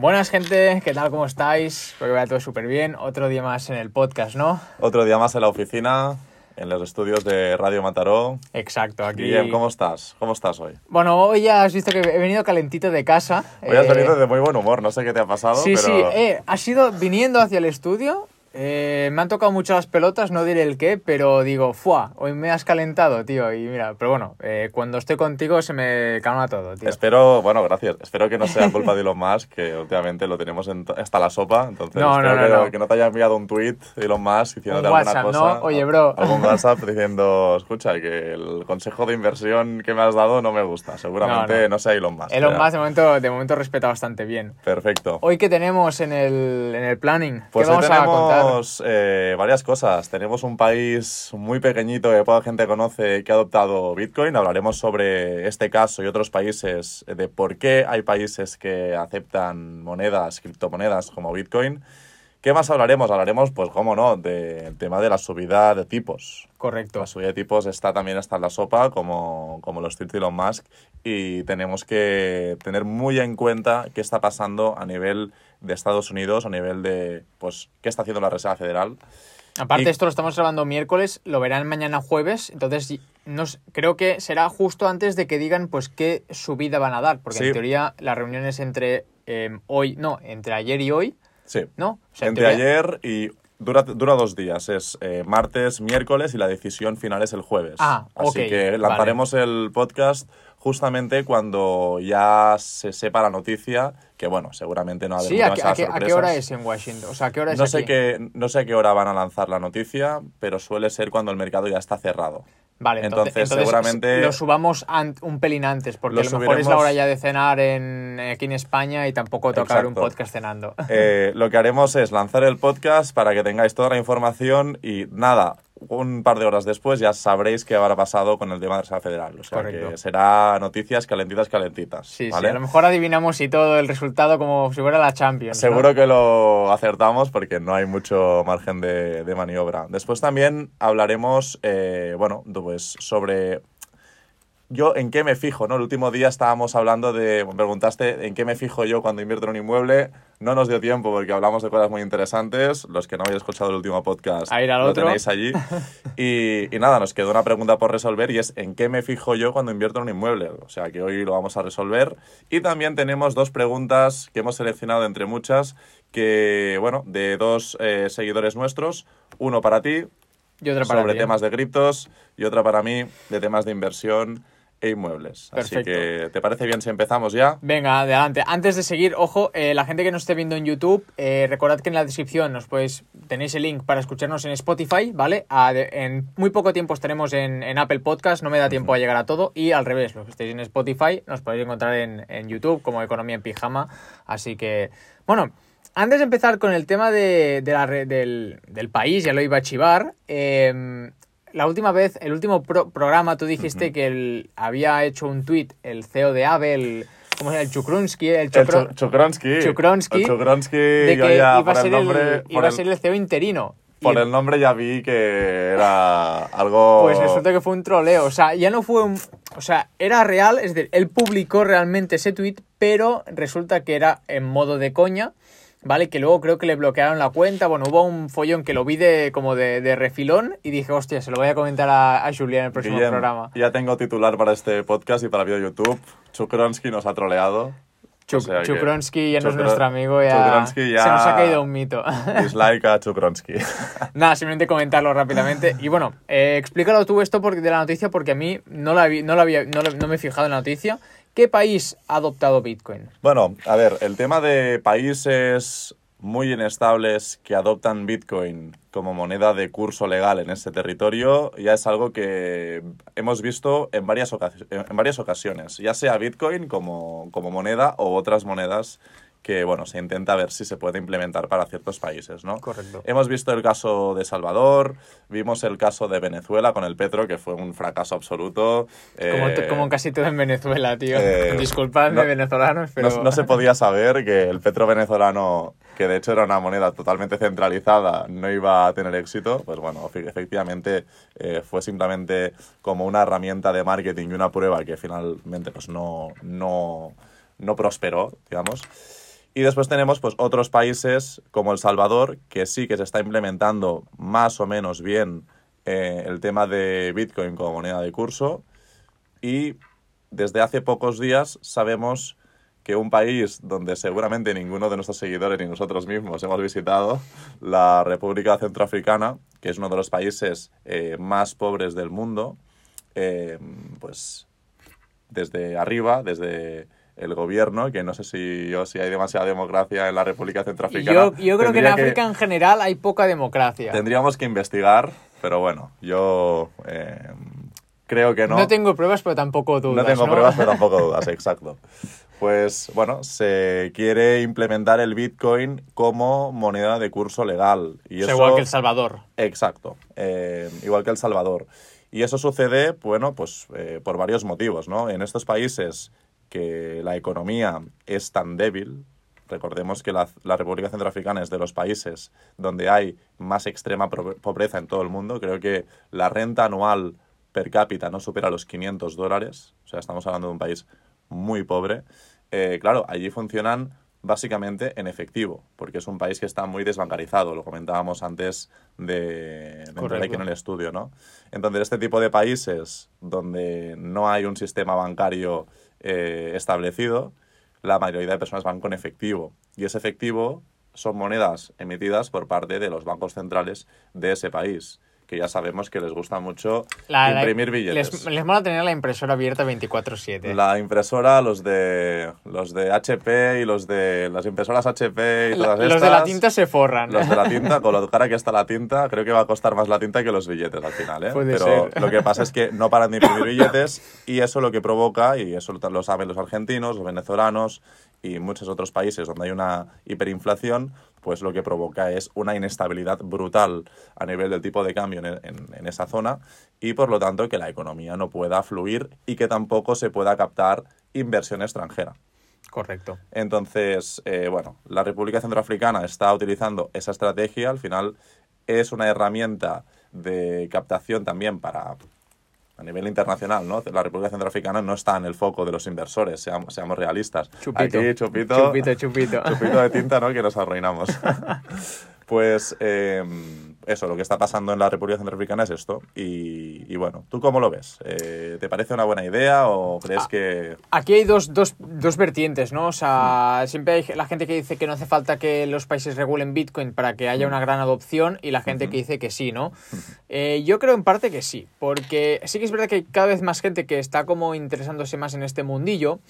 Buenas gente, ¿qué tal? ¿Cómo estáis? Espero que vaya todo súper bien. Otro día más en el podcast, ¿no? Otro día más en la oficina, en los estudios de Radio Mataró. Exacto, aquí... Guillem, ¿cómo estás? ¿Cómo estás hoy? Bueno, hoy ya has visto que he venido calentito de casa. Hoy has Eh, venido de muy buen humor, no sé qué te ha pasado, Sí, pero... sí, eh, ha sido viniendo hacia el estudio. Eh, me han tocado mucho las pelotas, no diré el qué, pero digo, ¡fua! Hoy me has calentado, tío. Y mira, pero bueno, eh, cuando estoy contigo se me calma todo, tío. Espero, bueno, gracias. Espero que no sea culpa de Elon Musk, que últimamente lo tenemos en hasta la sopa. Entonces, No, espero no, que, no. que no te haya enviado un tweet Elon Musk diciéndote Un alguna WhatsApp, cosa. ¿no? Oye, bro. Algún WhatsApp diciendo, escucha, que el consejo de inversión que me has dado no me gusta. Seguramente No, sea Elon Musk. Elon Musk de momento, de momento respeta bastante bien. Perfecto. Hoy que tenemos en el, en el planning, Pues ¿qué vamos a contar? Tenemos eh, varias cosas. Tenemos un país muy pequeñito que poca gente conoce que ha adoptado Bitcoin. Hablaremos sobre este caso y otros países, de por qué hay países que aceptan monedas, criptomonedas como Bitcoin. ¿Qué más hablaremos? Hablaremos, pues, cómo no, del tema de la subida de tipos. Correcto. La subida de tipos está también está en la sopa, como, como los de Elon Musk, y tenemos que tener muy en cuenta qué está pasando a nivel de Estados Unidos, a nivel de, pues, qué está haciendo la Reserva Federal. Aparte, Y- esto lo estamos grabando miércoles, lo verán mañana jueves, entonces nos, creo que será justo antes de que digan pues qué subida van a dar, porque Sí. en teoría la reunión es entre eh, hoy, no, entre ayer y hoy, Sí. ¿no? O sea, en Entre teoría- ayer y dura, dura dos días, es eh, martes, miércoles y la decisión final es el jueves. Ah, Así que vale. lanzaremos el podcast justamente cuando ya se sepa la noticia, que bueno, seguramente no habrá Sí, ¿a qué, a qué- a qué hora es en Washington? O sea, ¿a qué hora es No sé, qué, no sé a qué hora van a lanzar la noticia, pero suele ser cuando el mercado ya está cerrado. Vale, entonces, Entonces, seguramente- lo subamos un pelín antes, porque Lo a lo mejor es la hora ya de cenar en, aquí en España y tampoco tocar un podcast cenando. Eh, lo que haremos es lanzar el podcast para que tengáis toda la información y nada, un par de horas después ya sabréis qué habrá pasado con el tema de la Reserva Federal. O sea Correcto. que será noticias calentitas, calentitas. Sí, ¿vale? sí, a lo mejor adivinamos y todo el resultado como si fuera la Champions. ¿no? Seguro que lo acertamos porque no hay mucho margen de, de maniobra. Después también hablaremos, eh, bueno, pues sobre yo en qué me fijo, ¿no? El último día estábamos hablando de, me preguntaste en qué me fijo yo cuando invierto en un inmueble. No nos dio tiempo porque hablamos de cosas muy interesantes. Los que no habéis escuchado el último podcast A ir al lo otro. tenéis allí. Y, y nada, nos quedó una pregunta por resolver y es en qué me fijo yo cuando invierto en un inmueble. O sea que hoy lo vamos a resolver. Y también tenemos dos preguntas que hemos seleccionado entre muchas que, bueno, de dos eh, seguidores nuestros. Uno para ti, Y otra para sobre ti. temas de criptos, y otra para mí, de temas de inversión e inmuebles. Así Perfecto. que, ¿te parece bien si empezamos ya? Venga, adelante. Antes de seguir, ojo, eh, la gente que nos esté viendo en YouTube, eh, recordad que en la descripción nos podéis, tenéis el link para escucharnos en Spotify, ¿vale? A de- en muy poco tiempo estaremos en, en Apple Podcast, no me da tiempo a llegar a todo. Y al revés, los que estéis en Spotify, nos podéis encontrar en, en YouTube como Economía en Pijama. Así que, bueno, antes de empezar con el tema de, de la del, del país, ya lo iba a chivar. eh, la última vez, el último pro- programa, tú dijiste que el- había hecho un tweet el CEO de Abel, ¿cómo se llama? El Chukrunsky, el, El Chukro- Chu- Chukronsky. Chukronsky, El Chukronsky, de que ya iba, a el ser, nombre, el, por iba a el- ser el CEO interino. Y por el nombre ya vi que era algo... Pues resulta que fue un troleo. O sea, ya no fue un. O sea, era real, es decir, él publicó realmente ese tweet, pero resulta que era en modo de coña. ¿Vale? Que luego creo que le bloquearon la cuenta. Bueno, hubo un follón que lo vi de, como de, de refilón y dije, hostia, se lo voy a comentar a, a Julia en el próximo Guillem, programa. Ya tengo titular para este podcast y para vídeo YouTube. Chukronsky nos ha troleado. Chuk- O sea Chukronsky ya no es nuestro amigo, ya, ya- se nos ha caído un mito. Dislike a Chukronsky. Nada, simplemente comentarlo rápidamente. Y bueno, eh, explícalo tú esto porque, de la noticia porque a mí no, la vi- no, la había, no, la- no me he fijado en la noticia. ¿Qué país ha adoptado Bitcoin? Bueno, a ver, el tema de países muy inestables que adoptan Bitcoin como moneda de curso legal en ese territorio ya es algo que hemos visto en varias, en varias ocasiones, ya sea Bitcoin como moneda o otras monedas que bueno, se intenta ver si se puede implementar para ciertos países, ¿no? Correcto. Hemos visto el caso de Salvador, vimos el caso de Venezuela con el Petro, que fue un fracaso absoluto. Como, eh, como casi todo en Venezuela, tío. eh, Disculpadme, no- venezolanos, pero... no, no se podía saber que el petro venezolano, que de hecho era una moneda totalmente centralizada, no iba a tener éxito. Pues bueno, efe- efectivamente eh, fue simplemente como una herramienta de marketing y una prueba que finalmente pues no, no, no prosperó, digamos. Y después tenemos pues, otros países como El Salvador, que sí que se está implementando más o menos bien eh, el tema de Bitcoin como moneda de curso. Y desde hace pocos días sabemos que un país donde seguramente ninguno de nuestros seguidores ni nosotros mismos hemos visitado, la República Centroafricana, que es uno de los países eh, más pobres del mundo, eh, pues desde arriba, desde el gobierno, que no sé si, yo, si hay demasiada democracia en la República Centroafricana. Yo, yo creo que en África en general hay poca democracia. Tendríamos que investigar, pero bueno, yo eh, creo que no. No tengo pruebas, pero tampoco dudas. No tengo pruebas, pero tampoco dudas, exacto. Pues bueno, se quiere implementar el Bitcoin como moneda de curso legal. Y eso... Igual que El Salvador. Exacto, eh, igual que El Salvador. Y eso sucede, bueno, pues eh, por varios motivos, ¿no? En estos países que la economía es tan débil, recordemos que la, la, República Centroafricana es de los países donde hay más extrema pobreza en todo el mundo. Creo que la renta anual per cápita no supera los 500 dólares. O sea, estamos hablando de un país muy pobre, eh, claro, allí funcionan básicamente en efectivo, porque es un país que está muy desbancarizado, lo comentábamos antes de, de aquí en el estudio, ¿no? Entonces, este tipo de países donde no hay un sistema bancario eh, establecido, la mayoría de personas van con efectivo, y ese efectivo son monedas emitidas por parte de los bancos centrales de ese país que ya sabemos que les gusta mucho imprimir billetes. Les, mola tener la impresora abierta 24/7. La impresora, los de los de HP y los de las impresoras HP y todas estas. Los de la tinta se forran. Los de la tinta, con lo cara que está la tinta, creo que va a costar más la tinta que los billetes al final, ¿eh? Pero lo que pasa es que no paran de imprimir billetes y eso lo que provoca, y eso lo saben los argentinos, los venezolanos y muchos otros países donde hay una hiperinflación, pues lo que provoca es una inestabilidad brutal a nivel del tipo de cambio en, esa zona y por lo tanto que la economía no pueda fluir y que tampoco se pueda captar inversión extranjera. Correcto. Entonces, eh, bueno, la República Centroafricana está utilizando esa estrategia, al final es una herramienta de captación también para a nivel internacional, ¿no? La República Centroafricana no está en el foco de los inversores, seamos, seamos realistas. Chupito. Aquí, chupito. Chupito, chupito. Chupito de tinta, ¿no? Que nos arruinamos. pues eh, eso, lo que está pasando en la República Centroafricana es esto. Y, bueno, ¿tú cómo lo ves? Eh, ¿Te parece una buena idea o crees ah, que...? Aquí hay dos, dos, dos, vertientes, ¿no? O sea, siempre hay la gente que dice que no hace falta que los países regulen Bitcoin para que haya una gran adopción y la gente que dice que sí, ¿no? Eh, yo creo en parte que sí, porque sí que es verdad que hay cada vez más gente que está como interesándose más en este mundillo.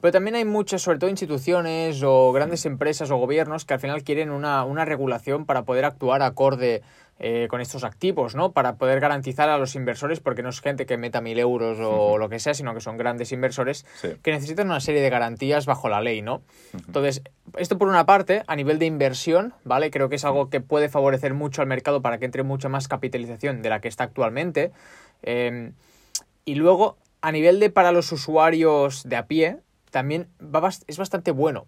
Pero también hay muchas, sobre todo instituciones o grandes empresas o gobiernos que al final quieren una, una regulación para poder actuar acorde eh, con estos activos, ¿no? Para poder garantizar a los inversores, porque no es gente que meta mil euros o lo que sea, sino que son grandes inversores que necesitan una serie de garantías bajo la ley, ¿no? Entonces, esto por una parte, a nivel de inversión, ¿vale? Creo que es algo que puede favorecer mucho al mercado para que entre mucha más capitalización de la que está actualmente. Em, y luego, a nivel de para los usuarios de a pie, también es bastante bueno.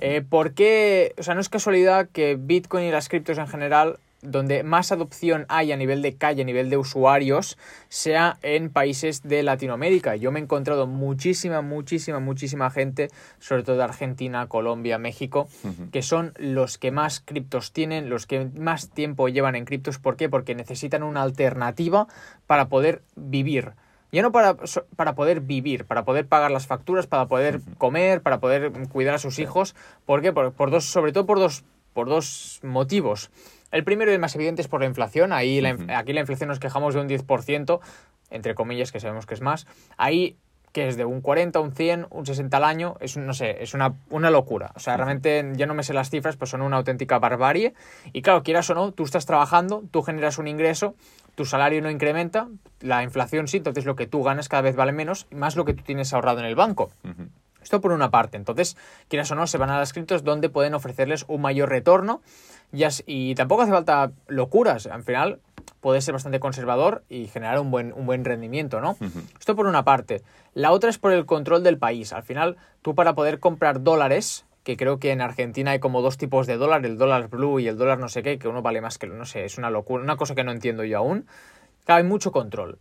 Eh, porque, o sea, no es casualidad que Bitcoin y las criptos en general, donde más adopción hay a nivel de calle, a nivel de usuarios, sea en países de Latinoamérica. Yo me he encontrado muchísima, muchísima, muchísima gente, sobre todo de Argentina, Colombia, México, que son los que más criptos tienen, los que más tiempo llevan en criptos. ¿Por qué? Porque necesitan una alternativa para poder vivir. Ya no para, para poder vivir, para poder pagar las facturas, para poder comer, para poder cuidar a sus hijos. ¿Por qué? Por, dos, sobre todo por dos, por dos motivos. El primero y el más evidente es por la inflación. Ahí aquí la inflación nos quejamos de un 10%, entre comillas, que sabemos que es más. Ahí que es de un 40, un 100, un 60 al año, es, no sé, es una, una locura. O sea, realmente ya no me sé las cifras, pues son una auténtica barbarie. Y claro, quieras o no, tú estás trabajando, tú generas un ingreso, tu salario no incrementa, la inflación sí, entonces lo que tú ganas cada vez vale menos, más lo que tú tienes ahorrado en el banco. Esto por una parte. Entonces, quieras o no, se van a las criptos donde pueden ofrecerles un mayor retorno. Y, y tampoco hace falta locuras. Al final, puede ser bastante conservador y generar un buen, un buen rendimiento, ¿no? Esto por una parte. La otra es por el control del país. Al final, tú para poder comprar dólares, que creo que en Argentina hay como dos tipos de dólar, el dólar blue y el dólar no sé qué, que uno vale más que, no sé, es una locura, una cosa que no entiendo yo aún. Claro, hay mucho control.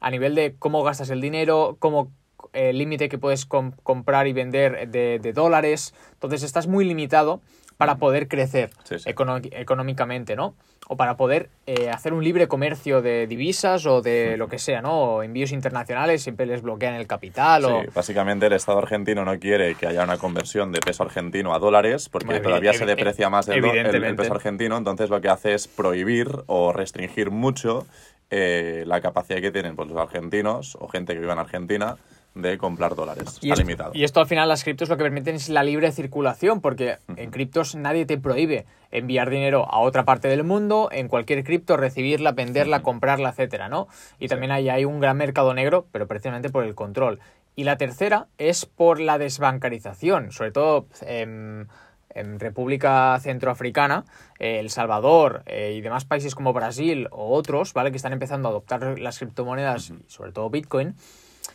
A nivel de cómo gastas el dinero, cómo eh, límite que puedes com- comprar y vender de, de dólares. Entonces estás muy limitado para poder crecer Sí, sí. econo- económicamente, ¿no? O para poder eh, hacer un libre comercio de divisas o de lo que sea, ¿no? O envíos internacionales, siempre les bloquean el capital o... Sí, básicamente el Estado argentino no quiere que haya una conversión de peso argentino a dólares porque todavía se deprecia más el, el- peso argentino, entonces lo que hace es prohibir o restringir mucho eh, la capacidad que tienen pues, los argentinos o gente que vive en Argentina de comprar dólares. Y Está limitado. y esto al final las criptos lo que permiten es la libre circulación, porque en criptos nadie te prohíbe enviar dinero a otra parte del mundo, en cualquier cripto recibirla, venderla, comprarla, etcétera, ¿no? Y también ahí hay un gran mercado negro, pero precisamente por el control. Y la tercera es por la desbancarización, sobre todo en, en República Centroafricana, eh, El Salvador eh, y demás países como Brasil o otros, ¿vale? Que están empezando a adoptar las criptomonedas y sobre todo Bitcoin.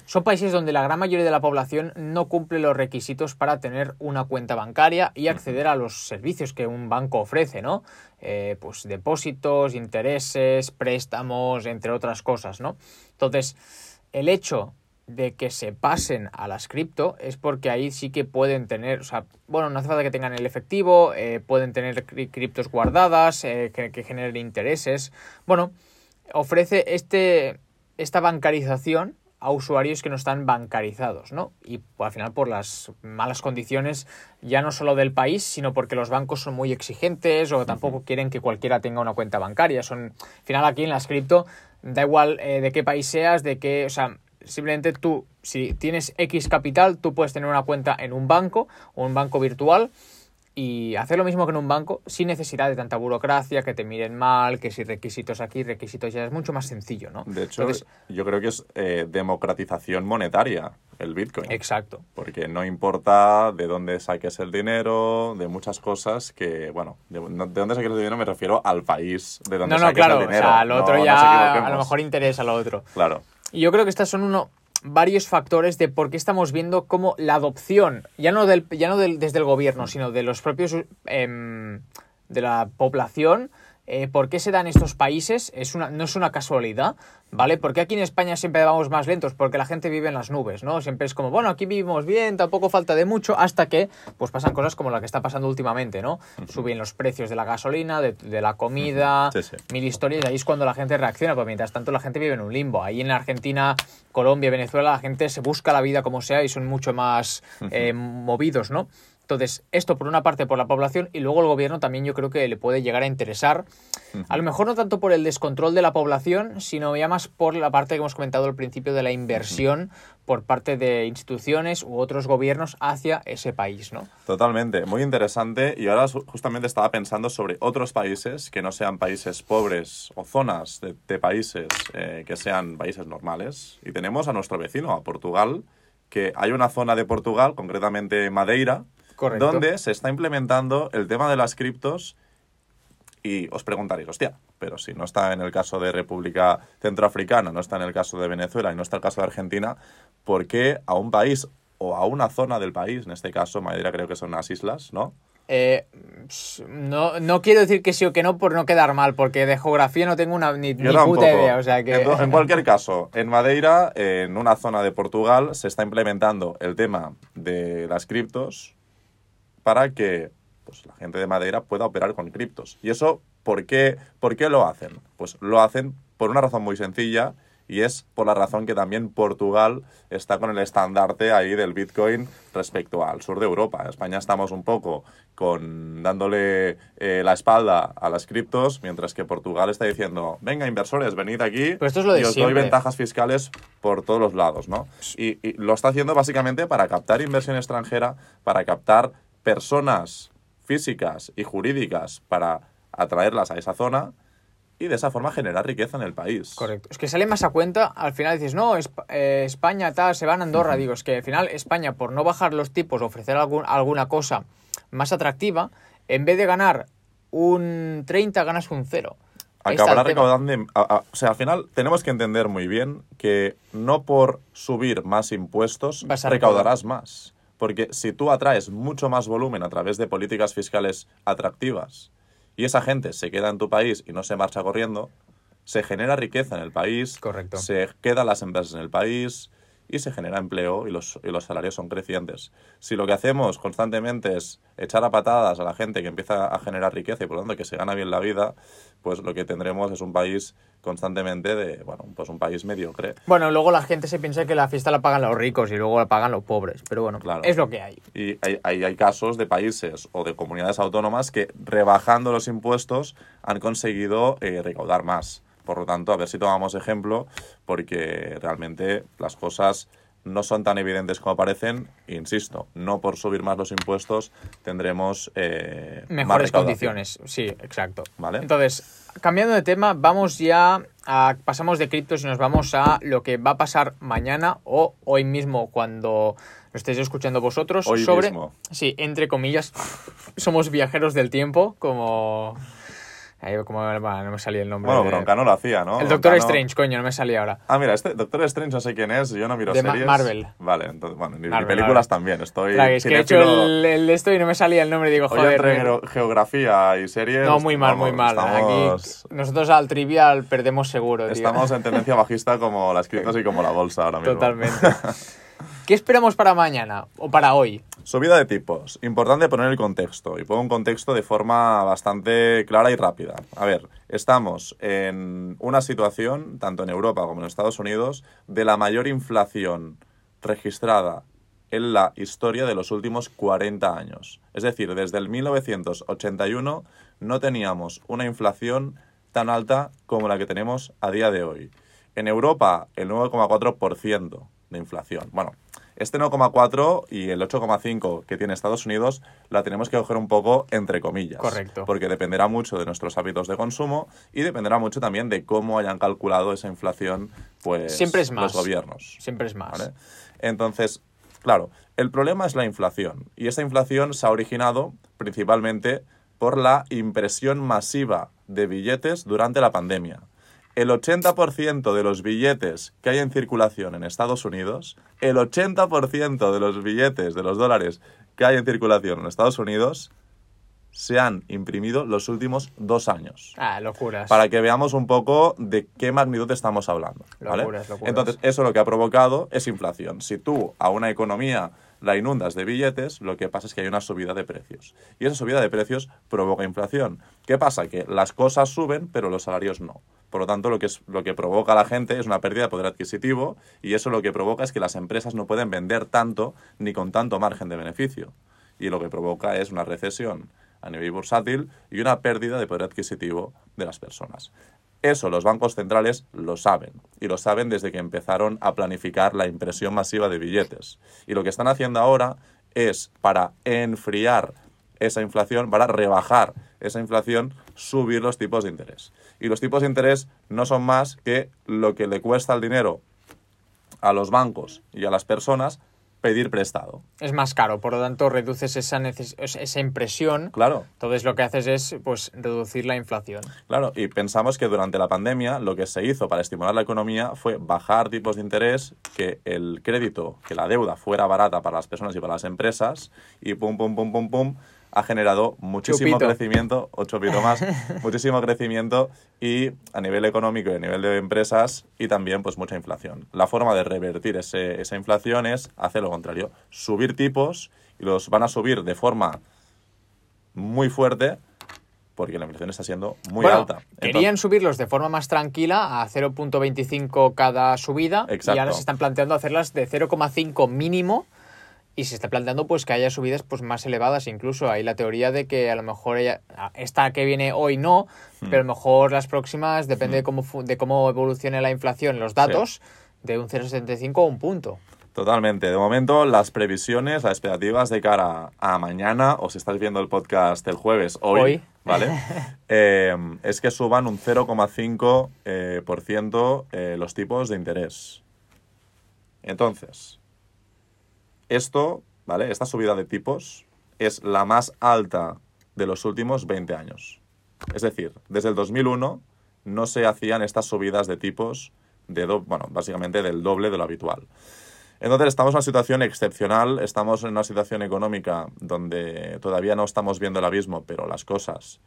Son países donde la gran mayoría de la población no cumple los requisitos para tener una cuenta bancaria y acceder a los servicios que un banco ofrece, ¿no? Eh, pues depósitos, intereses, préstamos, entre otras cosas, ¿no? Entonces, el hecho de que se pasen a las cripto es porque ahí sí que pueden tener, o sea, bueno, no hace falta que tengan el efectivo, eh, pueden tener cri- criptos guardadas, eh, que, que generen intereses. Bueno, ofrece este, esta bancarización a usuarios que no están bancarizados, ¿no? Y al final por las malas condiciones ya no solo del país, sino porque los bancos son muy exigentes o tampoco quieren que cualquiera tenga una cuenta bancaria. Son, al final aquí en las cripto, da igual eh, de qué país seas, de qué, o sea, simplemente tú, si tienes X capital, tú puedes tener una cuenta en un banco o un banco virtual y hacer lo mismo que en un banco sin necesidad de tanta burocracia, que te miren mal, que si requisitos aquí, requisitos ya, es mucho más sencillo, ¿no? De hecho, Entonces, yo creo que es eh, democratización monetaria el Bitcoin. exacto. Porque no importa de dónde saques el dinero, de muchas cosas que, bueno, de, no- de dónde saques el dinero me refiero al país de donde No, no, saques claro, el o dinero. sea, No- otro no ya a lo mejor interesa lo otro. Claro. Y yo creo que estos son uno varios factores de por qué estamos viendo cómo la adopción, ya no del, ya no del- desde el gobierno, sino de los propios em, de la población, eh, por qué se da en estos países, es una, no es una casualidad, ¿vale? Porque aquí en España siempre vamos más lentos, porque la gente vive en las nubes, ¿no? Siempre es como, bueno, aquí vivimos bien, tampoco falta de mucho, hasta que pues pasan cosas como la que está pasando últimamente, ¿no? Suben los precios de la gasolina, de, de la comida, Sí, sí. mil historias, y ahí es cuando la gente reacciona, porque mientras tanto la gente vive en un limbo. Ahí en Argentina, Colombia, Venezuela, la gente se busca la vida como sea y son mucho más eh, movidos, ¿no? Entonces, esto por una parte por la población y luego el gobierno también yo creo que le puede llegar a interesar, a lo mejor no tanto por el descontrol de la población, sino ya más por la parte que hemos comentado al principio de la inversión por parte de instituciones u otros gobiernos hacia ese país, ¿no? Totalmente, muy interesante. Y ahora justamente estaba pensando sobre otros países que no sean países pobres o zonas de, de países eh, que sean países normales. Y tenemos a nuestro vecino, a Portugal, que hay una zona de Portugal, concretamente Madeira, Correcto. donde se está implementando el tema de las criptos. Y os preguntaréis, hostia, pero si no está en el caso de República Centroafricana, no está en el caso de Venezuela y no está en el caso de Argentina, ¿por qué a un país o a una zona del país, en este caso Madeira creo que son unas islas, ¿no? Eh, no, no quiero decir que sí o que no por no quedar mal, porque de geografía no tengo una, ni, ni puta idea. O sea que... en cualquier caso, en Madeira, en una zona de Portugal, se está implementando el tema de las criptos para que pues, la gente de Madeira pueda operar con criptos. ¿Y eso por qué, por qué lo hacen? Pues lo hacen por una razón muy sencilla y es por la razón que también Portugal está con el estandarte ahí del Bitcoin respecto al sur de Europa. En España estamos un poco con dándole eh, la espalda a las criptos, mientras que Portugal está diciendo, venga inversores, venid aquí Pero esto es lo de y os siempre. doy ventajas fiscales por todos los lados, ¿no? Y, y lo está haciendo básicamente para captar inversión extranjera, para captar personas físicas y jurídicas para atraerlas a esa zona y de esa forma generar riqueza en el país. Correcto. Es que sale más a cuenta, al final dices, no, eh, España tal, se van a Andorra. Digo, es que al final España, por no bajar los tipos, ofrecer algún- alguna cosa más atractiva, en vez de ganar un 30, ganas un 0. Acabará recaudando. a- a- o sea, al final tenemos que entender muy bien que no por subir más impuestos recaudarás más. Porque si tú atraes mucho más volumen a través de políticas fiscales atractivas y esa gente se queda en tu país y no se marcha corriendo, se genera riqueza en el país, Correcto. se quedan las empresas en el país y se genera empleo y los, y los salarios son crecientes. Si lo que hacemos constantemente es echar a patadas a la gente que empieza a generar riqueza y por lo tanto que se gana bien la vida, pues lo que tendremos es un país constantemente de, bueno, pues un país mediocre. Bueno, luego la gente se piensa que la fiesta la pagan los ricos y luego la pagan los pobres, pero bueno, Claro. es lo que hay. Y hay, hay, hay casos de países o de comunidades autónomas que rebajando los impuestos han conseguido eh, recaudar más. Por lo tanto, a ver si tomamos ejemplo, porque realmente las cosas no son tan evidentes como parecen. Insisto, no por subir más los impuestos tendremos eh, Mejores condiciones, sí, exacto. Vale. Entonces, cambiando de tema, vamos ya a, pasamos de criptos y nos vamos a lo que va a pasar mañana o hoy mismo cuando lo estéis escuchando vosotros Hoy sobre mismo. sí, entre comillas, somos viajeros del tiempo, como como bueno, no me salía el nombre. Bueno, de- Broncano lo hacía, ¿no? El Doctor Broncano- Strange, coño, no me salía ahora. Ah, mira, este Doctor Strange no sé quién es, yo no miro De Ma- series. Marvel. Vale, entonces, bueno, ni, Marvel, películas Marvel. también, estoy... Claro, es que he hecho el, el esto y no me salía el nombre, digo, Hoy joder. entre geo- geografía y series... No, muy mal, muy mal. Estamos, Aquí nosotros al trivial perdemos seguro, tío. estamos en tendencia bajista como las criptos y como la bolsa ahora mismo. Totalmente. ¿Qué esperamos para mañana o para hoy? Subida de tipos. Importante poner el contexto. Y pongo un contexto de forma bastante clara y rápida. A ver, estamos en una situación, tanto en Europa como en Estados Unidos, de la mayor inflación registrada en la historia de los últimos 40 años. Es decir, desde el 1981 no teníamos una inflación tan alta como la que tenemos a día de hoy. En Europa, el 9,4% de inflación. Bueno, este 9,4 y el 8,5 que tiene Estados Unidos la tenemos que coger un poco entre comillas. Correcto. Porque dependerá mucho de nuestros hábitos de consumo y dependerá mucho también de cómo hayan calculado esa inflación pues Siempre es más. los gobiernos. Siempre es más. ¿vale? Entonces, claro, el problema es la inflación. Y esa inflación se ha originado principalmente por la impresión masiva de billetes durante la pandemia. El 80% de los billetes que hay en circulación en Estados Unidos, el 80% de los billetes de los dólares que hay en circulación en Estados Unidos, se han imprimido los últimos dos años Ah, locuras. para que veamos un poco de qué magnitud estamos hablando. ¿vale? Locuras, locuras. Entonces, eso lo que ha provocado es inflación. Si tú a una economía la inundas de billetes, lo que pasa es que hay una subida de precios. Y esa subida de precios provoca inflación. ¿Qué pasa? Que las cosas suben, pero los salarios no. Por lo tanto, lo que, es, lo que provoca a la gente es una pérdida de poder adquisitivo y eso lo que provoca es que las empresas no pueden vender tanto ni con tanto margen de beneficio. Y lo que provoca es una recesión a nivel bursátil y una pérdida de poder adquisitivo de las personas. Eso los bancos centrales lo saben y lo saben desde que empezaron a planificar la impresión masiva de billetes. Y lo que están haciendo ahora es para enfriar esa inflación, para rebajar esa inflación, subir los tipos de interés. Y los tipos de interés no son más que lo que le cuesta el dinero a los bancos y a las personas pedir prestado. Es más caro, por lo tanto reduces esa, neces- esa impresión. Claro, Entonces lo que haces es pues reducir la inflación. Claro, y pensamos que durante la pandemia lo que se hizo para estimular la economía fue bajar tipos de interés, que el crédito, que la deuda fuera barata para las personas y para las empresas, y pum, pum, pum, pum, pum, ha generado muchísimo Chupito. crecimiento, ocho pito más, muchísimo crecimiento y a nivel económico y a nivel de empresas y también pues mucha inflación. La forma de revertir ese- esa inflación es hacer lo contrario, subir tipos y los van a subir de forma muy fuerte porque la inflación está siendo muy Bueno, alta. Querían subirlos de forma más tranquila a 0.25 cada subida y Exacto. ahora se están planteando hacerlas de 0,5 mínimo y se está planteando pues que haya subidas pues más elevadas incluso hay la teoría de que a lo mejor ella- esta que viene hoy no Hmm. pero a lo mejor las próximas depende de cómo fu- de cómo evolucione la inflación los datos de un 0,75 a un punto Totalmente. De momento, las previsiones, las expectativas de cara a mañana, o si estás viendo el podcast el jueves, hoy, Hoy. ¿vale? Eh, es que suban un 0,5% eh, eh, los tipos de interés. Entonces, esto, ¿vale? Esta subida de tipos es la más alta de los últimos 20 años. Es decir, desde el 2001 no se hacían estas subidas de tipos de, do- bueno, básicamente del doble de lo habitual. Entonces estamos en una situación excepcional, estamos en una situación económica donde todavía no estamos viendo el abismo, pero las cosas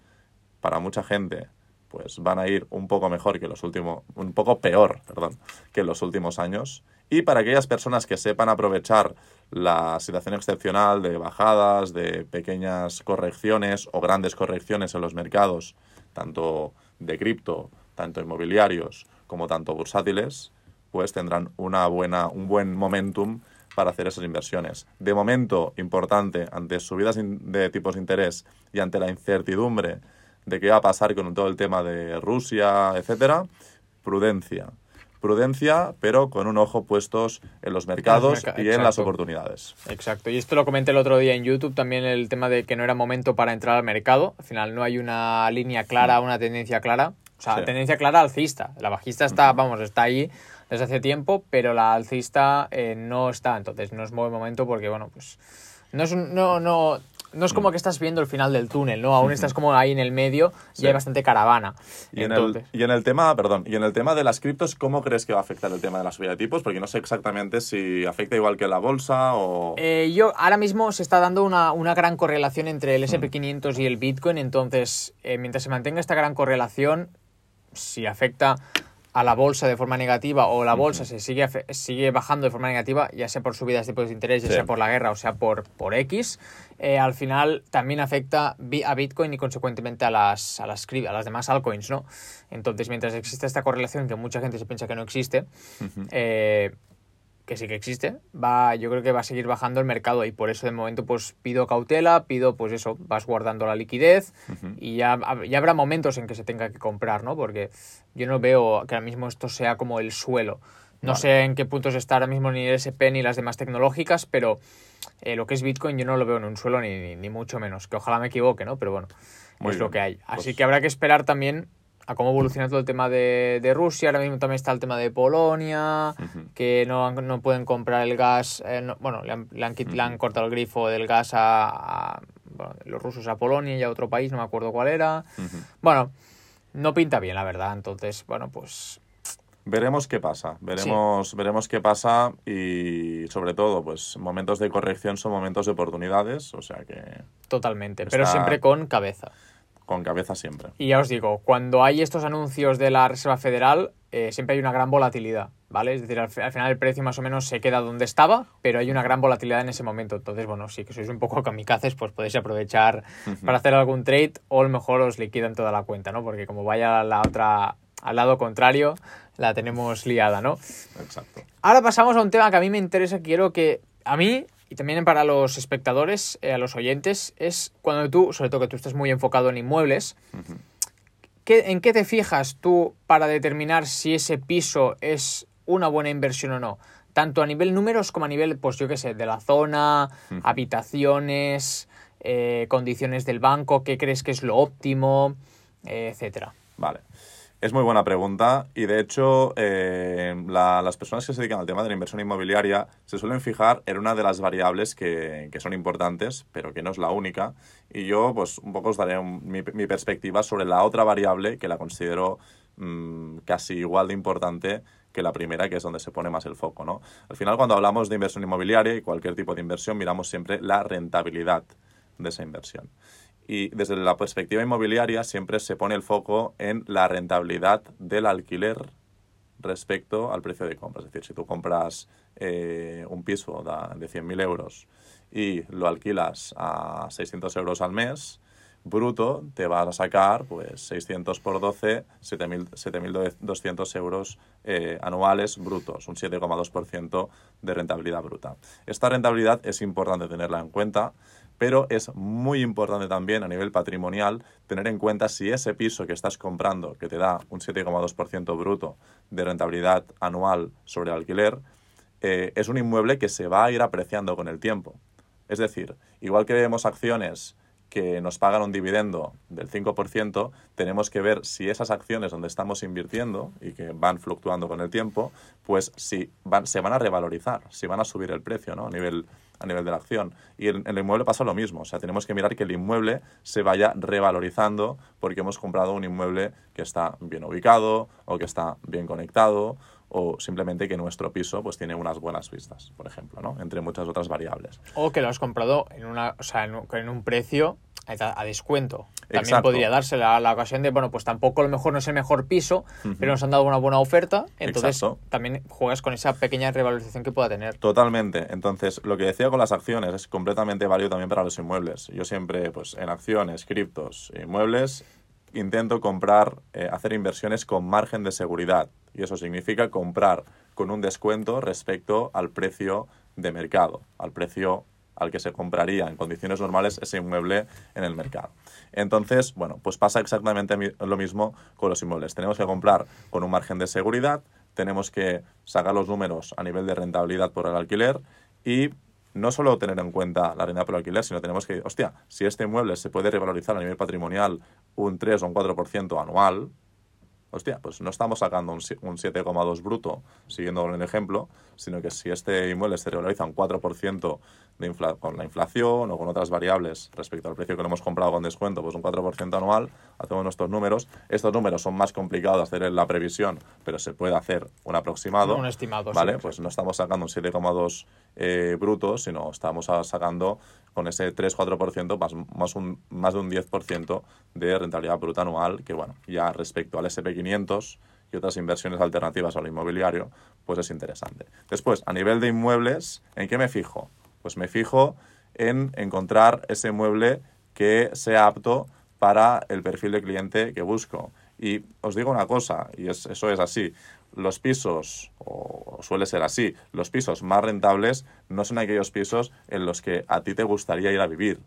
para mucha gente pues van a ir un poco mejor que los últimos, un poco peor, perdón, que los últimos años Y para aquellas personas que sepan aprovechar la situación excepcional de bajadas, de pequeñas correcciones o grandes correcciones en los mercados, tanto de cripto, tanto inmobiliarios como tanto bursátiles, pues tendrán una buena, un buen momentum para hacer esas inversiones. De momento, importante, ante subidas de tipos de interés y ante la incertidumbre de qué va a pasar con todo el tema de Rusia, etcétera, prudencia. Prudencia, pero con un ojo puestos en los mercados y en las oportunidades. Exacto. Y esto lo comenté el otro día en YouTube, también el tema de que no era momento para entrar al mercado. Al final no hay una línea clara, una tendencia clara. O sea, tendencia clara alcista. La bajista está, vamos, está ahí desde hace tiempo, pero la alcista eh, no está. Entonces no es buen momento porque, bueno, pues no es un, no, no, no es como que estás viendo el final del túnel, ¿no? Aún estás como ahí en el medio y hay bastante caravana. Y en, el, y en el tema, perdón, y en el tema de las criptos, ¿cómo crees que va a afectar el tema de la subida de tipos? Porque no sé exactamente si afecta igual que la bolsa o... Eh, yo, ahora mismo se está dando una, una gran correlación entre el SP500 y el Bitcoin, entonces, eh, mientras se mantenga esta gran correlación, si afecta a la bolsa de forma negativa o la bolsa se sigue, sigue bajando de forma negativa, ya sea por subidas de tipos de interés, ya sea por la guerra o sea por, por X, eh, al final también afecta a Bitcoin y consecuentemente a las, a las, a las demás altcoins, ¿no? Entonces, mientras existe esta correlación que mucha gente se piensa que no existe, que sí que existe, va, yo creo que va a seguir bajando el mercado y por eso de momento pues pido cautela, pido pues eso, vas guardando la liquidez y ya, ya, habrá momentos en que se tenga que comprar, ¿no? Porque yo no veo que ahora mismo esto sea como el suelo. No sé en qué puntos está ahora mismo ni el SP ni las demás tecnológicas, pero eh, lo que es Bitcoin yo no lo veo en un suelo ni, ni, mucho menos. Que ojalá me equivoque, ¿no? Pero bueno, es lo que hay. Así pues que habrá que esperar también a cómo evoluciona todo el tema de, de, Rusia. Ahora mismo también está el tema de Polonia, que no, no, pueden comprar el gas. Eh, bueno, le han, le, han, cortado el grifo del gas a, los rusos a Polonia y a otro país, no me acuerdo cuál era. Bueno, no pinta bien, la verdad. Entonces, bueno, pues. Veremos qué pasa, veremos, veremos qué pasa y sobre todo, pues momentos de corrección son momentos de oportunidades, o sea que... Totalmente, pero siempre con cabeza con cabeza siempre. Y ya os digo, cuando hay estos anuncios de la Reserva Federal, eh, siempre hay una gran volatilidad, ¿vale? Es decir, al, final el precio más o menos se queda donde estaba, pero hay una gran volatilidad en ese momento. Entonces, bueno, si que sois un poco kamikazes, pues podéis aprovechar para hacer algún trade o a lo mejor os liquidan toda la cuenta, ¿no? Porque como vaya la otra, al lado contrario, la tenemos liada, ¿no? Exacto. Ahora pasamos a un tema que a mí me interesa, quiero que a mí y también para los espectadores, eh, a los oyentes, es cuando tú, sobre todo que tú estás muy enfocado en inmuebles, ¿en qué te fijas tú para determinar si ese piso es una buena inversión o no? Tanto a nivel números como a nivel, pues yo qué sé, de la zona, habitaciones, eh, condiciones del banco, qué crees que es lo óptimo, eh, etcétera. Vale. Es muy buena pregunta y de hecho eh, las personas que se dedican al tema de la inversión inmobiliaria se suelen fijar en una de las variables que, son importantes, pero que no es la única. Y yo pues un poco os daré mi, perspectiva sobre la otra variable que la considero mm, casi igual de importante que la primera, que es donde se pone más el foco. ¿no? Al final cuando hablamos de inversión inmobiliaria y cualquier tipo de inversión miramos siempre la rentabilidad de esa inversión y desde la perspectiva inmobiliaria siempre se pone el foco en la rentabilidad del alquiler respecto al precio de compra. Es decir, si tú compras eh, un piso de, 100.000 euros y lo alquilas a 600 euros al mes, bruto te vas a sacar pues 600 por 12, 7.200 euros eh, anuales brutos, un 7,2% de rentabilidad bruta. Esta rentabilidad es importante tenerla en cuenta pero es muy importante también a nivel patrimonial tener en cuenta si ese piso que estás comprando, que te da un 7,2% bruto de rentabilidad anual sobre alquiler, eh, es un inmueble que se va a ir apreciando con el tiempo. Es decir, igual que vemos acciones que nos pagan un dividendo del 5%, tenemos que ver si esas acciones donde estamos invirtiendo y que van fluctuando con el tiempo, pues si van, se van a revalorizar, si van a subir el precio ¿no? a nivel a nivel de la acción. Y en, el inmueble pasa lo mismo, o sea, tenemos que mirar que el inmueble se vaya revalorizando porque hemos comprado un inmueble que está bien ubicado o que está bien conectado o simplemente que nuestro piso pues tiene unas buenas vistas, por ejemplo, ¿no? Entre muchas otras variables. O que lo has comprado en una, o sea, en un precio a descuento. también Exacto. podría darse la, la ocasión de, bueno, pues tampoco a lo mejor no es el mejor piso, pero nos han dado una buena oferta, entonces Exacto. también juegas con esa pequeña revalorización que pueda tener. Totalmente. Entonces, lo que decía con las acciones es completamente válido también para los inmuebles. Yo siempre, pues, en acciones, criptos, inmuebles, intento comprar, eh, hacer inversiones con margen de seguridad. Y eso significa comprar con un descuento respecto al precio de mercado, al precio al que se compraría en condiciones normales ese inmueble en el mercado. Entonces, bueno, pues pasa exactamente lo mismo con los inmuebles. Tenemos que comprar con un margen de seguridad, tenemos que sacar los números a nivel de rentabilidad por el alquiler y no solo tener en cuenta la renta por alquiler, sino tenemos que, hostia, si este inmueble se puede revalorizar a nivel patrimonial un 3 o un 4% anual, hostia, pues no estamos sacando un, un 7,2 bruto, siguiendo con el ejemplo, sino que si este inmueble se revaloriza un 4% de infla- con la inflación o con otras variables respecto al precio que lo hemos comprado con descuento, pues un 4% anual, hacemos nuestros números. Estos números son más complicados de hacer en la previsión, pero se puede hacer un aproximado. Un estimado, sí, ¿Vale? exacto. pues no estamos sacando un 7,2 eh, bruto, sino estamos sacando con ese 3-4% más, más, un, más de un 10% de rentabilidad bruta anual, que bueno, ya respecto al SP500 y otras inversiones alternativas al inmobiliario, pues es interesante. Después, a nivel de inmuebles, ¿en qué me fijo? Pues me fijo en encontrar ese mueble que sea apto para el perfil de cliente que busco. Y os digo una cosa, y es- eso es así, los pisos, o suele ser así, los pisos más rentables no son aquellos pisos en los que a ti te gustaría ir a vivir.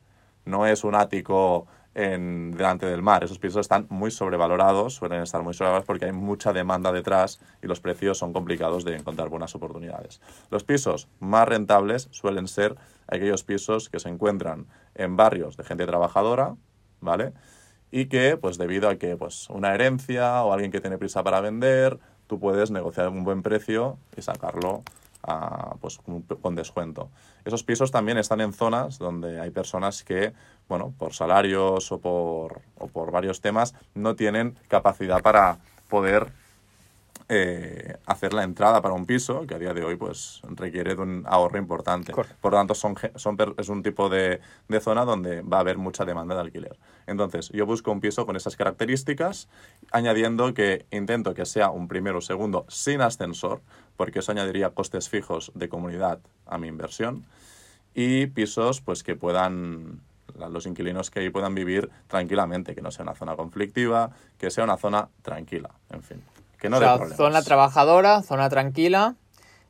No es un ático en, delante del mar. Esos pisos están muy sobrevalorados, suelen estar muy sobrevalorados porque hay mucha demanda detrás y los precios son complicados de encontrar buenas oportunidades. Los pisos más rentables suelen ser aquellos pisos que se encuentran en barrios de gente trabajadora, ¿vale? Y que, pues debido a que pues, una herencia o alguien que tiene prisa para vender, tú puedes negociar un buen precio y sacarlo a, pues, con, descuento. Esos pisos también están en zonas donde hay personas que, bueno, por salarios o por, o por varios temas, no tienen capacidad para poder eh, hacer la entrada para un piso, que a día de hoy pues requiere de un ahorro importante. Correcto. Por lo tanto, son, son es un tipo de, de zona donde va a haber mucha demanda de alquiler. Entonces, yo busco un piso con esas características, añadiendo que intento que sea un primero o segundo sin ascensor, porque eso añadiría costes fijos de comunidad a mi inversión, y pisos pues que puedan los inquilinos que ahí puedan vivir tranquilamente, que no sea una zona conflictiva, que sea una zona tranquila, en fin, que no o dé sea, problemas. zona trabajadora, zona tranquila,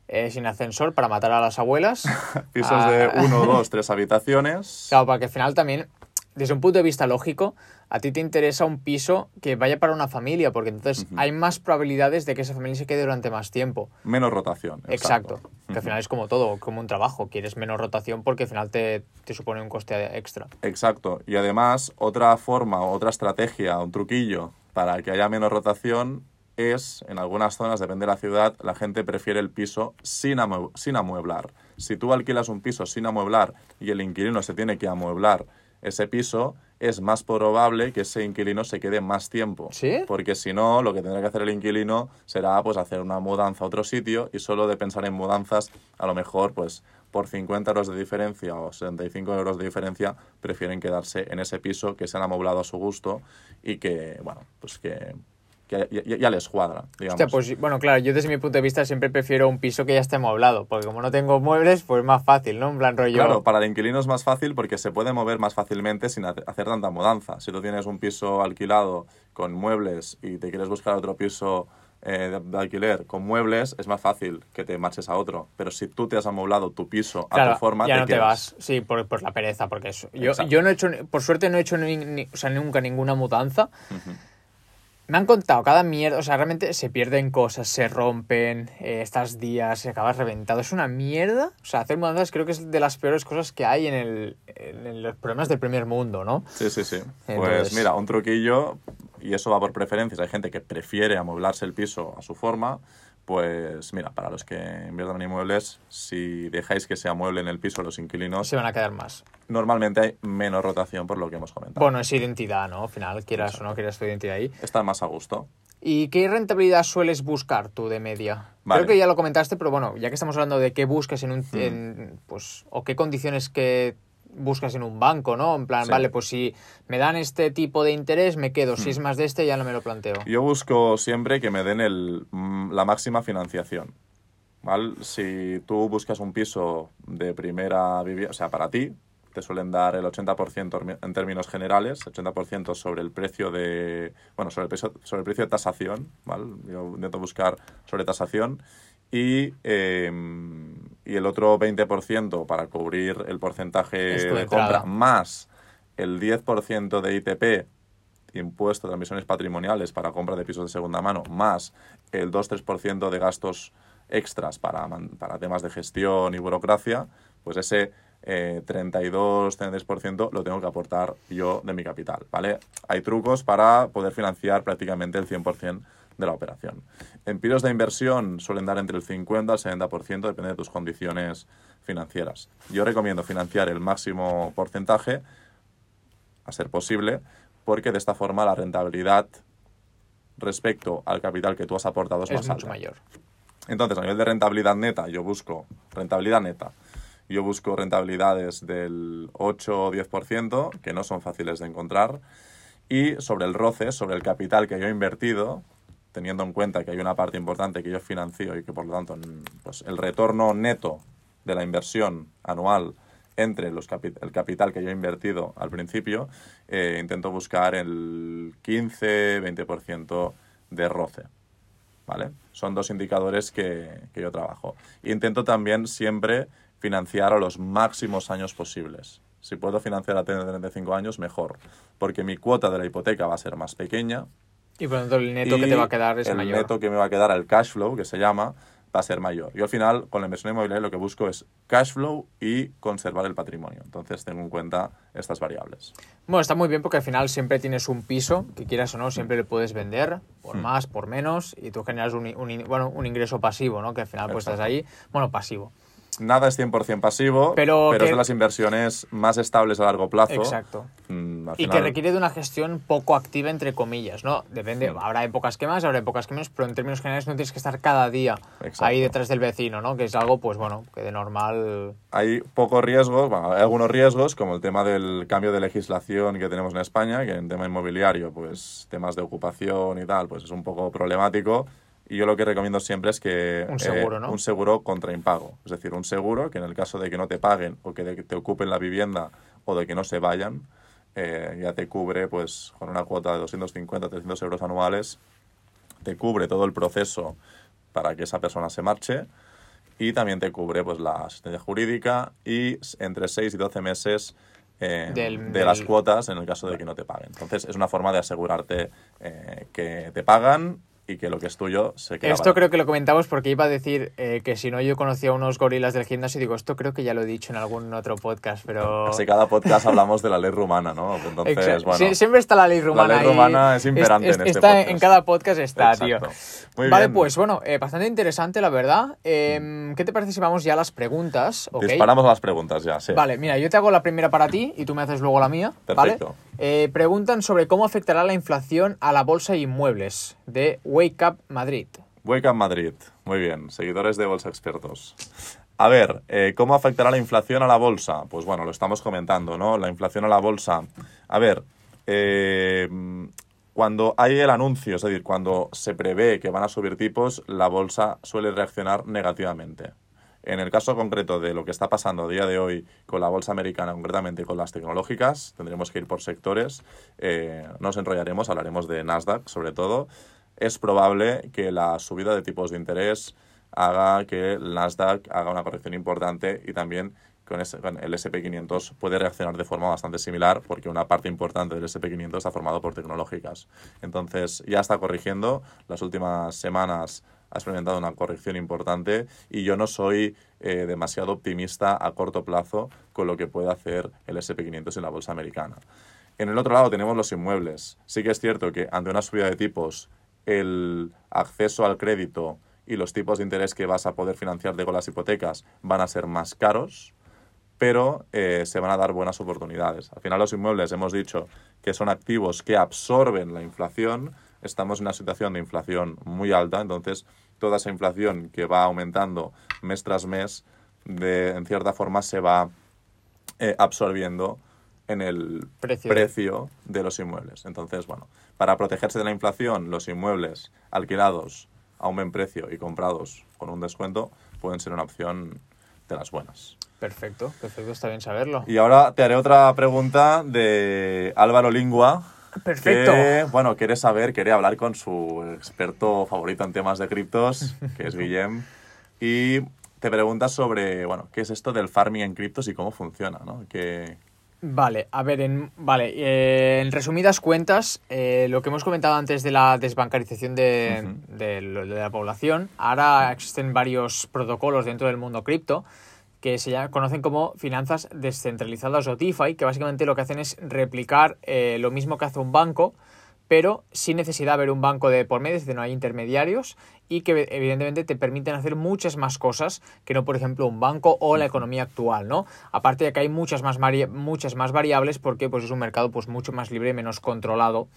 eh, sin ascensor para matar a las abuelas. Pisos de Ah. uno, dos, tres habitaciones. Claro, para que al final también, desde un punto de vista lógico, a ti te interesa un piso que vaya para una familia, porque entonces hay más probabilidades de que esa familia se quede durante más tiempo. Menos rotación. Exacto. Exacto. Que al final es como todo, como un trabajo. Quieres menos rotación porque al final te, te supone un coste extra. Exacto. Y además, otra forma, otra estrategia, un truquillo para que haya menos rotación es, en algunas zonas, depende de la ciudad, la gente prefiere el piso sin, amue- sin amueblar. Si tú alquilas un piso sin amueblar y el inquilino se tiene que amueblar ese piso, es más probable que ese inquilino se quede más tiempo. ¿Sí? Porque si no, lo que tendrá que hacer el inquilino será pues hacer una mudanza a otro sitio y solo de pensar en mudanzas, a lo mejor pues por 50 euros de diferencia o 75 euros de diferencia, prefieren quedarse en ese piso que se han amoblado a su gusto y que, bueno, pues que, que ya, ya- les cuadra, digamos. Hostia, pues bueno, claro, yo desde mi punto de vista siempre prefiero un piso que ya esté amueblado, porque como no tengo muebles, pues es más fácil, ¿no? En plan rollo... Claro, para el inquilino es más fácil porque se puede mover más fácilmente sin hace- hacer tanta mudanza. Si tú tienes un piso alquilado con muebles y te quieres buscar otro piso eh, de, de alquiler con muebles, es más fácil que te marches a otro. Pero si tú te has amoblado tu piso a Claro, tu forma, ya te no te quedas. vas. Sí, por, por la pereza, porque eso. Yo, Exacto. yo no he hecho, por suerte no he hecho ni- ni- o sea, nunca ninguna mudanza. Me han contado cada mierda, o sea, realmente se pierden cosas, se rompen, eh, estás días, se acabas reventado. Es una mierda. O sea, hacer mudanzas creo que es de las peores cosas que hay en, el, en los problemas del primer mundo, ¿no? Sí, sí, sí. Pues Entonces- mira, un truquillo, y eso va por preferencias. Hay gente que prefiere amoblarse el piso a su forma. Pues mira, para los que inviertan en inmuebles, si dejáis que se amueblen el piso los inquilinos, Se van a quedar más. Normalmente hay menos rotación por lo que hemos comentado. Bueno, es identidad, ¿no? Al final, quieras o no quieras tu identidad ahí. Está más a gusto. ¿Y qué rentabilidad sueles buscar tú de media? Vale. Creo que ya lo comentaste, pero bueno, ya que estamos hablando de qué buscas en un... en, pues, o qué condiciones que buscas en un banco, ¿no? En plan, Sí. vale, pues si me dan este tipo de interés, me quedo. Hmm. Si es más de este, ya no me lo planteo. Yo busco siempre que me den el, mm, la máxima financiación. ¿vale? Si tú buscas un piso de primera vivienda, o sea, para ti, te suelen dar el 80% ormi- en términos generales, 80% sobre el precio de, bueno, sobre el precio, sobre el precio de tasación, ¿vale? Yo intento buscar sobre tasación y, eh, y el otro 20% para cubrir el porcentaje de compra, más el 10% de ITP impuesto de transmisiones patrimoniales para compra de pisos de segunda mano, más el 2-3% de gastos extras para, para temas de gestión y burocracia, pues ese eh, 32-33% lo tengo que aportar yo de mi capital, ¿vale? Hay trucos para poder financiar prácticamente el 100% de la operación. En pisos de inversión suelen dar entre el 50 al 70%, depende de tus condiciones financieras. Yo recomiendo financiar el máximo porcentaje a ser posible, porque de esta forma la rentabilidad respecto al capital que tú has aportado es, Es más mucho alta. mayor. Entonces, a nivel de rentabilidad neta, yo busco rentabilidad neta. Yo busco rentabilidades del 8 o 10%, que no son fáciles de encontrar. Y sobre el roce, sobre el capital que yo he invertido, teniendo en cuenta que hay una parte importante que yo financio y que por lo tanto pues, el retorno neto de la inversión anual entre los capi- el capital que yo he invertido al principio, eh, intento buscar el 15-20% de roce. ¿vale? Son dos indicadores que, que yo trabajo. Intento también siempre financiar a los máximos años posibles. Si puedo financiar a 35 años, mejor, porque mi cuota de la hipoteca va a ser más pequeña. Y por lo tanto, el neto que te va a quedar es el mayor. neto que me va a quedar, el cash flow, que se llama, va a ser mayor. Yo al final, con la inversión inmobiliaria, lo que busco es cash flow y conservar el patrimonio. Entonces, tengo en cuenta estas variables. Bueno, está muy bien porque al final siempre tienes un piso, que quieras o no, siempre le puedes vender Hmm. por más, por menos, y tú generas un, bueno, un ingreso pasivo, ¿no? Que al final pues estás ahí, bueno, pasivo. Nada es 100% pasivo, Pero pero, que- es de las inversiones más estables a largo plazo. Exacto. Mm, Y que requiere de una gestión poco activa, entre comillas, ¿no? Depende, Mm. habrá épocas que más, habrá épocas que menos, pero en términos generales no tienes que estar cada día Exacto. ahí detrás del vecino, ¿no? Que es algo, pues bueno, que de normal... hay pocos riesgos, bueno, hay algunos riesgos, como el tema del cambio de legislación que tenemos en España, que en tema inmobiliario, pues temas de ocupación y tal, pues es un poco problemático. Y yo lo que recomiendo siempre es que... Un seguro, ¿no? Un seguro contra impago. Es decir, un seguro que en el caso de que no te paguen o que de que te ocupen la vivienda o de que no se vayan, eh, ya te cubre pues con una cuota de 250, 300 euros anuales, te cubre todo el proceso para que esa persona se marche y también te cubre pues la asistencia jurídica y entre 6 y 12 meses eh, Del- de las del- cuotas en el caso de que no te paguen. Entonces es una forma de asegurarte eh, que te pagan y que lo que es tuyo se queda Esto creo que lo comentamos porque iba a decir eh, que si no yo conocía unos gorilas del gimnasio y digo, esto creo que ya lo he dicho en algún otro podcast, pero... Así cada podcast hablamos de la ley rumana, ¿no? Entonces, bueno, Sie- siempre está la ley rumana. ley ahí. rumana es imperante en este está podcast. en cada podcast está, tío. Exacto. Muy vale, bien. pues bueno, eh, bastante interesante la verdad. Eh, ¿Qué te parece si vamos ya a las preguntas? ¿ok? disparamos las preguntas ya, sí. Vale, mira, yo te hago la primera para ti y tú me haces luego la mía. Perfecto. ¿vale? Eh, preguntan sobre cómo afectará la inflación a la bolsa y inmuebles de Wake Up Madrid. Wake Up Madrid. Muy bien, seguidores de Bolsa Expertos. A ver, eh, ¿cómo afectará la inflación a la bolsa? Pues bueno, lo estamos comentando, ¿no? La inflación a la bolsa. A ver, eh, cuando hay el anuncio, es decir, cuando se prevé que van a subir tipos, la bolsa suele reaccionar negativamente. En el caso concreto de lo que está pasando a día de hoy con la bolsa americana, concretamente con las tecnológicas, tendremos que ir por sectores. Eh, no nos enrollaremos, hablaremos de Nasdaq sobre todo. Es probable que la subida de tipos de interés haga que el Nasdaq haga una corrección importante y también con el SP500 puede reaccionar de forma bastante similar porque una parte importante del SP500 está formado por tecnológicas. Entonces ya está corrigiendo. Las últimas semanas ha experimentado una corrección importante y yo no soy eh, demasiado optimista a corto plazo con lo que puede hacer el SP500 en la bolsa americana. En el otro lado tenemos los inmuebles. Sí que es cierto que ante una subida de tipos el acceso al crédito y los tipos de interés que vas a poder financiarte con las hipotecas van a ser más caros, pero eh, se van a dar buenas oportunidades. Al final los inmuebles hemos dicho que son activos que absorben la inflación. Estamos en una situación de inflación muy alta, entonces toda esa inflación que va aumentando mes tras mes, de, en cierta forma se va eh, absorbiendo en el Precio. precio. de los inmuebles. Entonces, bueno, para protegerse de la inflación, los inmuebles alquilados a un buen precio y comprados con un descuento pueden ser una opción de las buenas. Perfecto, perfecto, está bien saberlo. Y ahora te haré otra pregunta de Álvaro Lingua. Perfecto. Que, bueno, quiere saber, quiere hablar con su experto favorito en temas de criptos, que es Guillem. Y te pregunta sobre, bueno, qué es esto del farming en criptos y cómo funciona, ¿no? Que, Vale, a ver, en, vale, eh, en resumidas cuentas, eh, lo que hemos comentado antes de la desbancarización de, de de la población, ahora existen varios protocolos dentro del mundo cripto que se llama- conocen como finanzas descentralizadas o DeFi, que básicamente lo que hacen es replicar eh, lo mismo que hace un banco, pero sin necesidad de haber un banco de por medio, es decir, no hay intermediarios y que evidentemente te permiten hacer muchas más cosas que no, por ejemplo, un banco o la economía actual, ¿no? Aparte de que hay muchas más, muchas más variables porque pues, es un mercado pues, mucho más libre y menos controlado.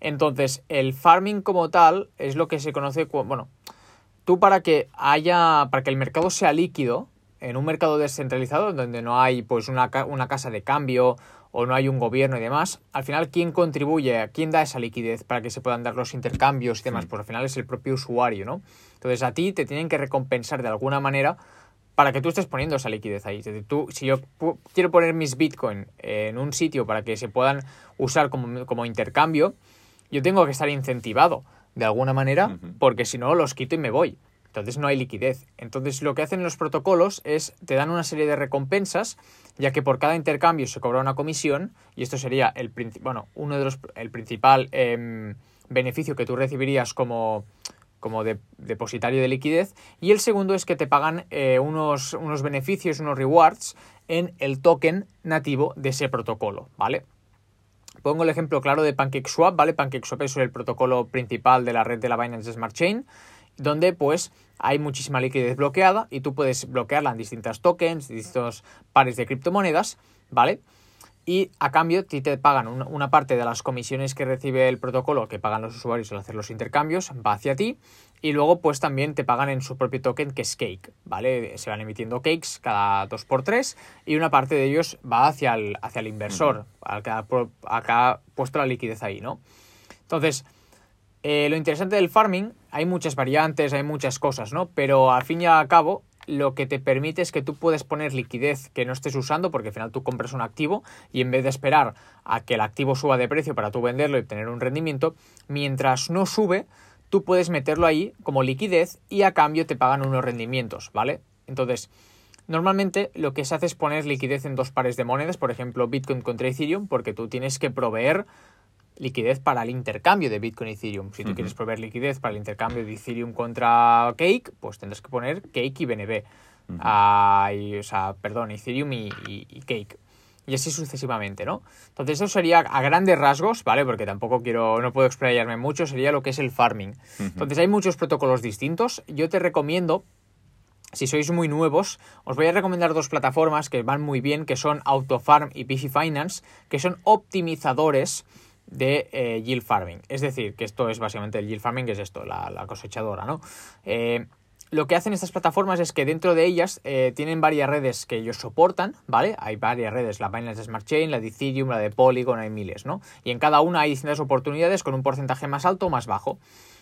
Entonces, el farming como tal es lo que se conoce, bueno, tú para que haya, para que el mercado sea líquido, en un mercado descentralizado donde no hay pues una, una casa de cambio o no hay un gobierno y demás, al final quién contribuye, quién da esa liquidez para que se puedan dar los intercambios y demás, pues al final es el propio usuario, ¿no? Entonces a ti te tienen que recompensar de alguna manera para que tú estés poniendo esa liquidez ahí. Tú, si yo quiero poner mis Bitcoin en un sitio para que se puedan usar como, como intercambio, yo tengo que estar incentivado de alguna manera, porque si no los quito y me voy. Entonces no hay liquidez. Entonces lo que hacen los protocolos es te dan una serie de recompensas, ya que por cada intercambio se cobra una comisión, y esto sería el bueno, uno de los el principal em, beneficio que tú recibirías como como de- depositario de liquidez y el segundo es que te pagan eh, unos, unos beneficios, unos rewards en el token nativo de ese protocolo, ¿vale? Pongo el ejemplo claro de PancakeSwap, ¿vale? PancakeSwap es el protocolo principal de la red de la Binance Smart Chain, donde pues hay muchísima liquidez bloqueada y tú puedes bloquearla en distintas tokens, distintos pares de criptomonedas, ¿vale? Y a cambio a ti te pagan una, parte de las comisiones que recibe el protocolo, que pagan los usuarios al hacer los intercambios, va hacia ti. Y luego pues también te pagan en su propio token que es Cake, ¿vale? Se van emitiendo cakes cada 2x3 y una parte de ellos va hacia el, hacia el inversor, al que ha, pro- al que ha puesto la liquidez ahí, ¿no? Entonces, eh, lo interesante del farming, hay muchas variantes, hay muchas cosas, ¿no? Pero al fin y al cabo, lo que te permite es que tú puedes poner liquidez que no estés usando, porque al final tú compras un activo y en vez de esperar a que el activo suba de precio para tú venderlo y obtener un rendimiento, mientras no sube, tú puedes meterlo ahí como liquidez y a cambio te pagan unos rendimientos, ¿vale? Entonces, normalmente lo que se hace es poner liquidez en dos pares de monedas, por ejemplo, Bitcoin contra Ethereum, porque tú tienes que proveer liquidez para el intercambio de Bitcoin y Ethereum. Si tú quieres proveer liquidez para el intercambio de Ethereum contra Cake, pues tendrás que poner Cake y BNB. Ujú. Ah, y, o sea, perdón, Ethereum y, y- y Cake. Y así sucesivamente, ¿no? Entonces eso sería a grandes rasgos, ¿vale? Porque tampoco quiero, no puedo explayarme mucho, sería lo que es el farming. Entonces hay muchos protocolos distintos. Yo te recomiendo si sois muy nuevos, os voy a recomendar dos plataformas que van muy bien, que son Autofarm y PC Finance, que son optimizadores de eh, yield farming. Es decir, que esto es básicamente el yield farming, que es esto, la, la cosechadora, ¿no? Eh, lo que hacen estas plataformas es que dentro de ellas eh, tienen varias redes que ellos soportan, ¿vale? Hay varias redes, la Binance Smart Chain, la de Ethereum, la de Polygon, hay miles, ¿no? Y en cada una hay distintas oportunidades con un porcentaje más alto o más bajo.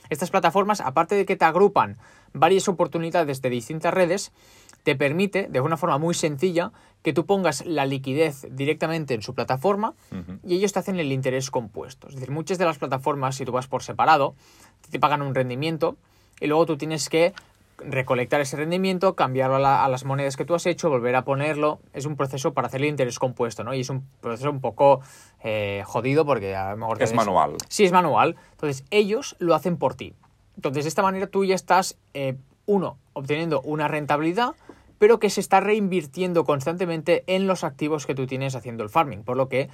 Estas plataformas, aparte de que te agrupan varias oportunidades de distintas redes, te permite, de una forma muy sencilla, que tú pongas la liquidez directamente en su plataforma Ujú. y ellos te hacen el interés compuesto. Es decir, muchas de las plataformas, si tú vas por separado, te pagan un rendimiento y luego tú tienes que recolectar ese rendimiento, cambiarlo a, la- a las monedas que tú has hecho, volver a ponerlo. Es un proceso para hacer el interés compuesto, ¿no? Y es un proceso un poco eh, jodido porque a lo mejor... Es manual. Sí, es manual. Entonces, ellos lo hacen por ti. Entonces, de esta manera tú ya estás, eh, uno, obteniendo una rentabilidad, pero que se está reinvirtiendo constantemente en los activos que tú tienes haciendo el farming. Por lo que,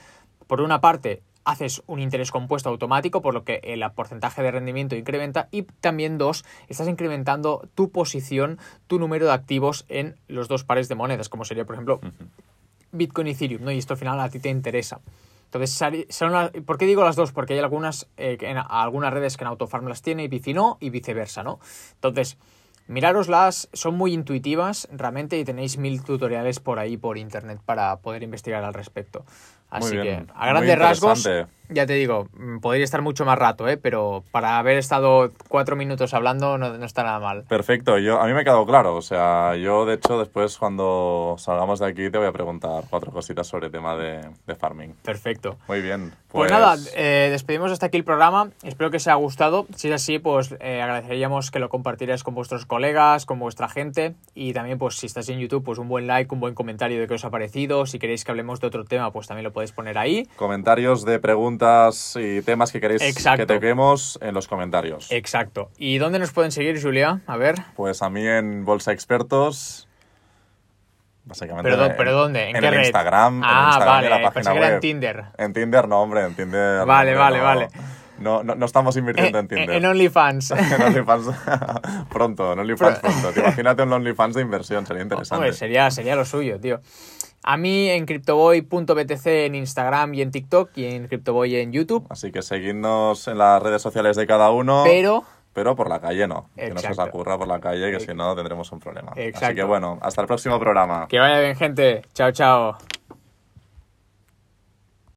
por una parte, haces un interés compuesto automático, por lo que el porcentaje de rendimiento incrementa. Y también, dos, estás incrementando tu posición, tu número de activos en los dos pares de monedas, como sería, por ejemplo, Bitcoin y Ethereum, ¿no? Y esto al final a ti te interesa. Entonces, sari- son las- ¿por qué digo las dos? Porque hay algunas, eh, en algunas redes que en Autofarm las tiene y Bici no, y viceversa, ¿no? Entonces, Mirároslas, son muy intuitivas realmente y tenéis mil tutoriales por ahí por internet para poder investigar al respecto. Así que, a grandes rasgos, ya te digo, mm, podría estar mucho más rato, ¿eh? pero para haber estado cuatro minutos hablando no, no está nada mal. Perfecto, yo, a mí me ha quedado claro. O sea, yo de hecho después cuando salgamos de aquí te voy a preguntar cuatro cositas sobre el tema de, de farming. Perfecto. Muy bien. Pues, nada, eh, despedimos hasta aquí el programa. Espero que os haya gustado. Si es así, pues eh, agradeceríamos que lo compartierais con vuestros colegas, con vuestra gente. Y también, pues si estáis en YouTube, pues un buen like, un buen comentario de qué os ha parecido. Si queréis que hablemos de otro tema, pues también lo podéis poner ahí. Comentarios de preguntas y temas que queréis Exacto. que toquemos en los comentarios. Exacto. ¿Y dónde nos pueden seguir, Julia? A ver. Pues a mí en Bolsa Expertos. Básicamente. ¿Pero, en- pero dónde? ¿En, en qué el red? Instagram. en Ah, Instagram vale. y en la página pensé que era en. Tinder. En Tinder no, hombre, en Tinder. Vale, vale, no. vale. No, no, no estamos invirtiendo Eh, en Tinder. en OnlyFans. En OnlyFans pronto, en OnlyFans pronto. Te imagínate un OnlyFans de inversión, sería interesante. Hombre, sería, sería lo suyo, tío. A mí en CryptoBoy.btc en Instagram y en TikTok y en CryptoBoy en YouTube. Así que seguidnos en las redes sociales de cada uno. Pero Pero por la calle no. Que no se os ocurra por la calle, que si no tendremos un problema. Así que bueno, hasta el próximo programa. que vaya bien, gente. Chao, chao.